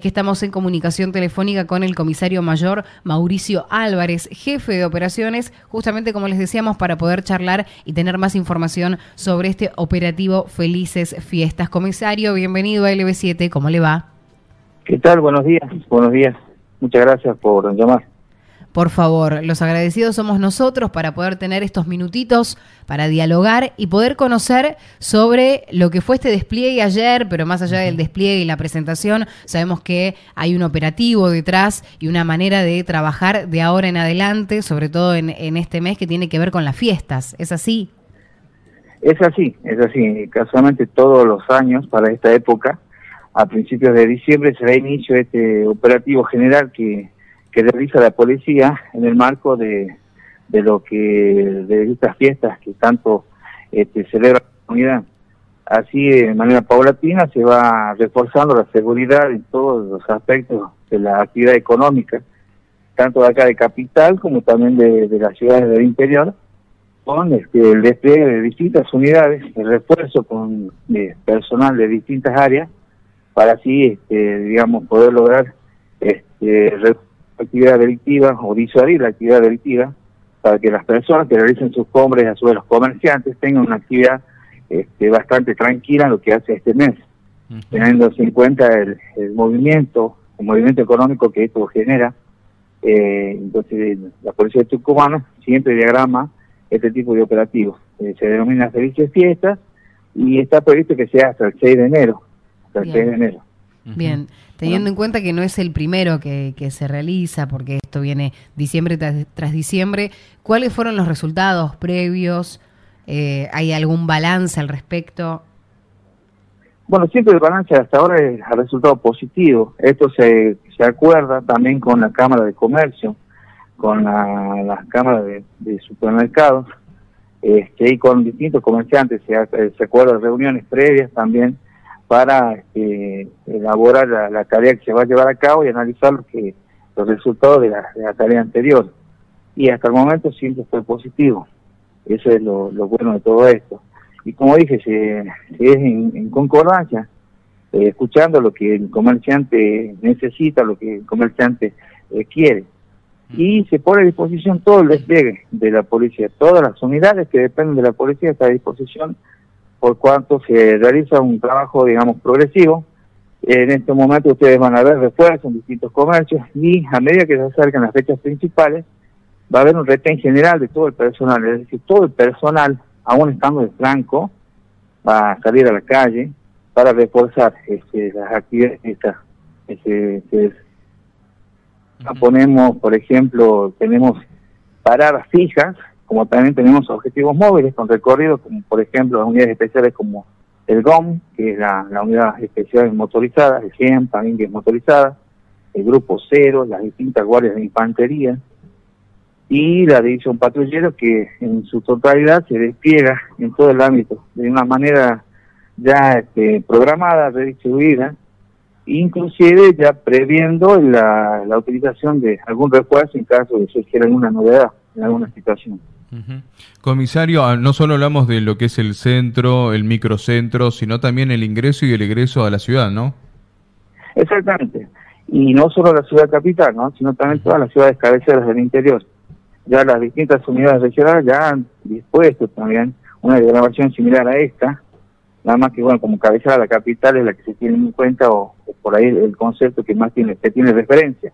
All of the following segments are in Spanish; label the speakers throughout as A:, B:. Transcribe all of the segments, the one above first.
A: que estamos en comunicación telefónica con el comisario mayor Mauricio Álvarez, jefe de operaciones, justamente como les decíamos, para poder charlar y tener más información sobre este operativo Felices Fiestas. Comisario, bienvenido a LB7, ¿cómo le va?
B: ¿Qué tal? Buenos días, buenos días. Muchas gracias por llamar.
A: Por favor, los agradecidos somos nosotros para poder tener estos minutitos para dialogar y poder conocer sobre lo que fue este despliegue ayer, pero más allá del despliegue y la presentación, sabemos que hay un operativo detrás y una manera de trabajar de ahora en adelante, sobre todo en, en este mes que tiene que ver con las fiestas. ¿Es así?
B: Es así, es así. Casualmente todos los años para esta época, a principios de diciembre, se da inicio este operativo general que que realiza la policía en el marco de, de lo que de estas fiestas que tanto este, celebra la comunidad. Así, de manera paulatina, se va reforzando la seguridad en todos los aspectos de la actividad económica, tanto de acá de capital como también de, las ciudades del interior, con este, el despliegue de distintas unidades, el refuerzo con personal de distintas áreas, para así, este, digamos, poder lograr este, actividad delictiva o disuadir la actividad delictiva para que las personas que realicen sus compras y a su vez los comerciantes tengan una actividad este, bastante tranquila en lo que hace este mes, teniendo en cuenta el, movimiento, el movimiento económico que esto genera. Eh, entonces, la Policía de Tucumán siempre diagrama este tipo de operativos. Eh, se denomina Felices Fiestas y está previsto que sea hasta el 6 de enero. Hasta el 6 de enero.
A: Bien, teniendo en cuenta que no es el primero que, se realiza, porque esto viene diciembre tras, diciembre, ¿cuáles fueron los resultados previos? Eh, ¿Hay algún balance al respecto?
B: Bueno, siempre el balance hasta ahora ha resultado positivo. Esto se, se acuerda también con la Cámara de Comercio, con la, la Cámara de, Supermercados, este, y con distintos comerciantes. Se, se acuerda de reuniones previas también para este, elaborar la, tarea que se va a llevar a cabo y analizar lo que, los resultados de la, tarea anterior. Y hasta el momento siempre fue positivo. Eso es lo, bueno de todo esto. Y como dije, se, es en, concordancia, eh, escuchando lo que el comerciante necesita, lo que el comerciante eh, quiere. Y se pone a disposición todo el despliegue de la policía. Todas las unidades que dependen de la policía están a disposición por cuanto se realiza un trabajo, digamos, progresivo. En este momento ustedes van a ver refuerzos en distintos comercios y a medida que se acercan las fechas principales, va a haber un retén general de todo el personal, es decir, todo el personal, aún estando de franco, va a salir a la calle para reforzar este, las actividades estas. Este, Ponemos, por ejemplo, tenemos paradas fijas como también tenemos objetivos móviles con recorridos, como por ejemplo unidades especiales como el GOM, que es la, unidad especial motorizada, el GEM también que el Grupo Cero, las distintas guardias de infantería, y la división patrullero que en su totalidad se despliega en todo el ámbito de una manera ya este, programada, redistribuida, inclusive ya previendo la, la utilización de algún refuerzo en caso de surgir alguna novedad en alguna situación.
C: Comisario, ah, no solo hablamos de lo que es el centro, el microcentro, sino también el ingreso y el egreso a la ciudad, ¿no?
B: Exactamente. Y no solo la ciudad capital, ¿no? sino también todas las ciudades cabeceras del interior. Ya las distintas unidades regionales ya han dispuesto también una grabación similar a esta, nada más que, bueno, como cabecera la capital es la que se tiene en cuenta o, por ahí el concepto que más tiene, se tiene referencia.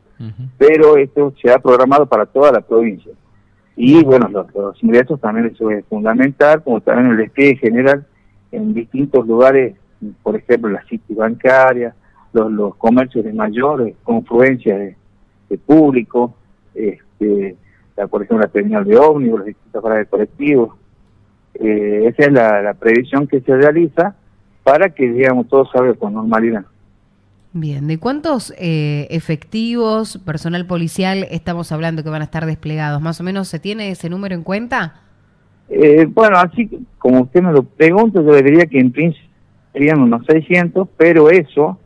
B: Pero esto se ha programado para toda la provincia. Y bueno, los, ingresos también eso es fundamental, como también el despliegue general en distintos lugares, por ejemplo la city bancaria, los, los comercios de mayor confluencia de, público, este, por ejemplo la terminal de ómnibus, las distintas paradas de colectivos. Eh, esa es la, la previsión que se realiza para que, digamos, todo salga con normalidad.
A: Bien, ¿de cuántos eh, efectivos, personal policial estamos hablando que van a estar desplegados? ¿Más o menos se tiene ese número en cuenta?
B: Eh, bueno, así como usted me lo pregunta, yo le diría que en principio serían unos 600, pero eso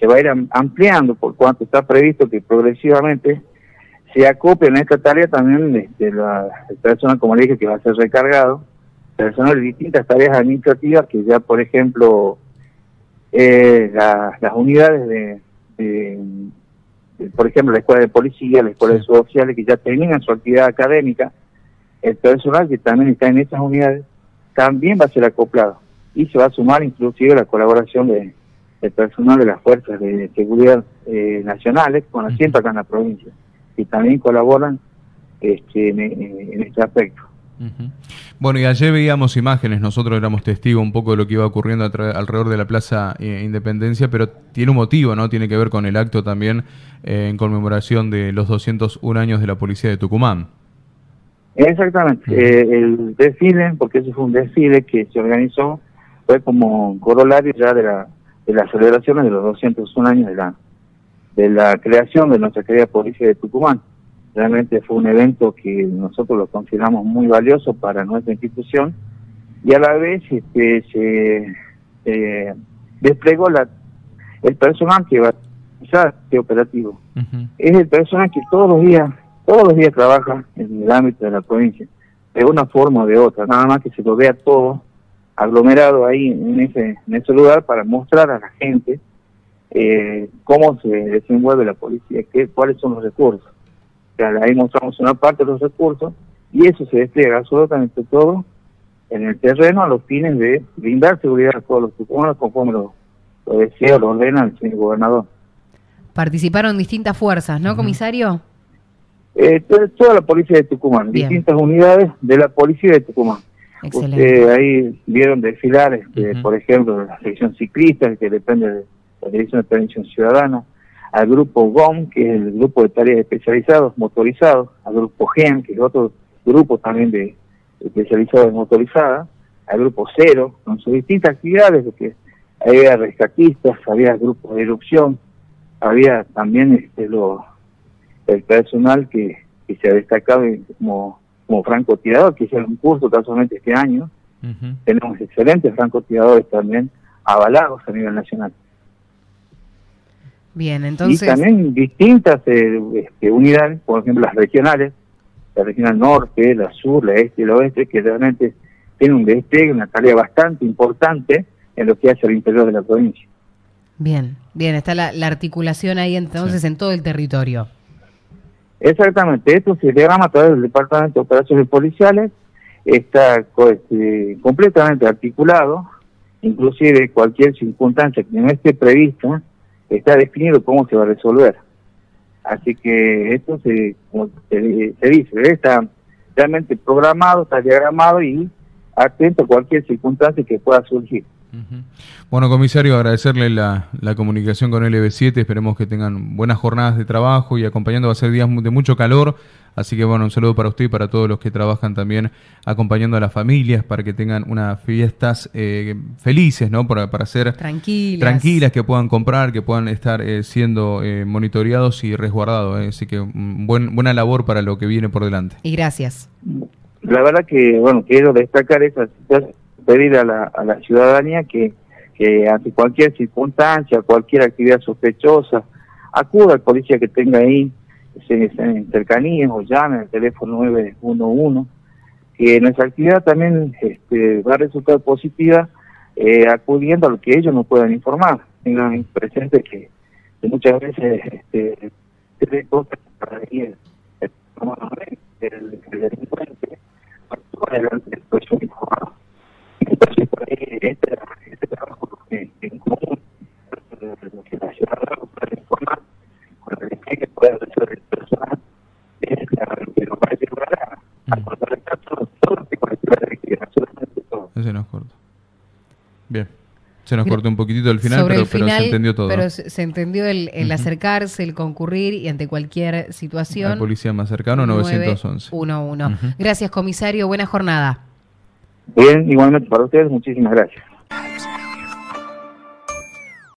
B: se va a ir ampliando por cuanto está previsto que progresivamente se acople en esta tarea también de, la personal, como le dije, que va a ser recargado, personal de distintas tareas administrativas que ya, por ejemplo, eh, las unidades de, por ejemplo, la escuela de policía, la escuela de sociales, que ya terminan su actividad académica, el personal que también está en esas unidades también va a ser acoplado y se va a sumar inclusive la colaboración de, del personal de las fuerzas de seguridad eh, nacionales con asiento acá en la provincia y también colaboran este, en, este aspecto.
C: Bueno, y ayer veíamos imágenes, nosotros éramos testigos un poco de lo que iba ocurriendo alrededor de la Plaza eh, Independencia, pero tiene un motivo, ¿no? Tiene que ver con el acto también eh, en conmemoración de los 201 años de la Policía de Tucumán.
B: Exactamente, eh, el desfile, porque ese fue un desfile que se organizó, fue como corolario ya de, la, de las celebraciones de los 201 años de la, de la creación de nuestra querida Policía de Tucumán. Realmente fue un evento que nosotros lo consideramos muy valioso para nuestra institución y a la vez este, se desplegó la, el personal que va a este operativo. Es el personal que todos los días, todos los días trabaja en el ámbito de la provincia, de una forma o de otra, nada más que se lo vea todo aglomerado ahí en ese, en ese lugar para mostrar a la gente eh, cómo se desenvuelve la policía, qué, cuáles son los recursos ahí mostramos una parte de los recursos y eso se despliega absolutamente todo en el terreno a los fines de brindar seguridad a todos los tucumanos conforme lo, lo decía, lo ordena el señor gobernador.
A: Participaron distintas fuerzas, ¿no, comisario?
B: Eh, toda, la policía de Tucumán, distintas unidades de la policía de Tucumán. Excelente. ahí vieron desfilar, este, por ejemplo, la sección ciclista, que depende de la Dirección de Prevención Ciudadana, al grupo GOM, que es el grupo de tareas especializados motorizados, al grupo GEM, que es otro grupo también de especializados en motorizadas, al grupo Cero, con sus distintas actividades, porque había rescatistas, había grupos de erupción, había también este lo, el personal que, se ha destacado como, como francotirador, que hicieron un curso casualmente este año. Tenemos excelentes francotiradores también avalados a nivel nacional.
A: Bien, entonces...
B: Y también distintas eh, este, unidades, por ejemplo las regionales, la regional norte, la sur, la este y la oeste, que realmente tienen un despliegue, una tarea bastante importante en lo que hace al interior de la provincia.
A: Bien, bien, está la, articulación ahí entonces en todo el territorio.
B: Exactamente, esto se diagrama a través del Departamento de Operaciones Policiales, está este, completamente articulado, inclusive cualquier circunstancia que no esté prevista, está definido cómo se va a resolver. Así que esto se, como se, dice, está realmente programado, está diagramado y atento a cualquier circunstancia que pueda surgir.
C: Bueno, comisario, agradecerle la, la, comunicación con LB7. Esperemos que tengan buenas jornadas de trabajo y acompañando va a ser días de mucho calor. Así que bueno, un saludo para usted y para todos los que trabajan también acompañando a las familias para que tengan unas fiestas eh, felices, ¿no? Para, para ser
A: tranquilas.
C: tranquilas, que puedan comprar, que puedan estar eh, siendo eh, monitoreados y resguardados. Así que mm, buen, buena labor para lo que viene por delante.
A: Y gracias.
B: La verdad que, bueno, quiero destacar esa situación pedir a la, a la ciudadanía que, que ante cualquier circunstancia, cualquier actividad sospechosa, acuda al policía que tenga ahí en cercanías o llame al teléfono 911, que nuestra actividad también este, va a resultar positiva eh, acudiendo a lo que ellos nos puedan informar. Tengan presente que, muchas veces este, se cosas para a ver, el, el delincuente, el, entonces, por ahí, este, este trabajo que en común, que la ciudad pueda informar, con el que pueda resolver el personal, es lo que nos va a ayudar a contrarrestar todo, todo lo que conecta la actividad, absolutamente todo.
C: Ese nos corta. Bien. Se nos cortó un poquitito al final, pero, pero, se entendió todo.
A: Pero se, entendió el, el acercarse, el concurrir y ante cualquier situación.
C: La policía más cercano, 911.
A: 911. Gracias, comisario. Buena jornada.
B: Bien, igualmente para ustedes, muchísimas gracias.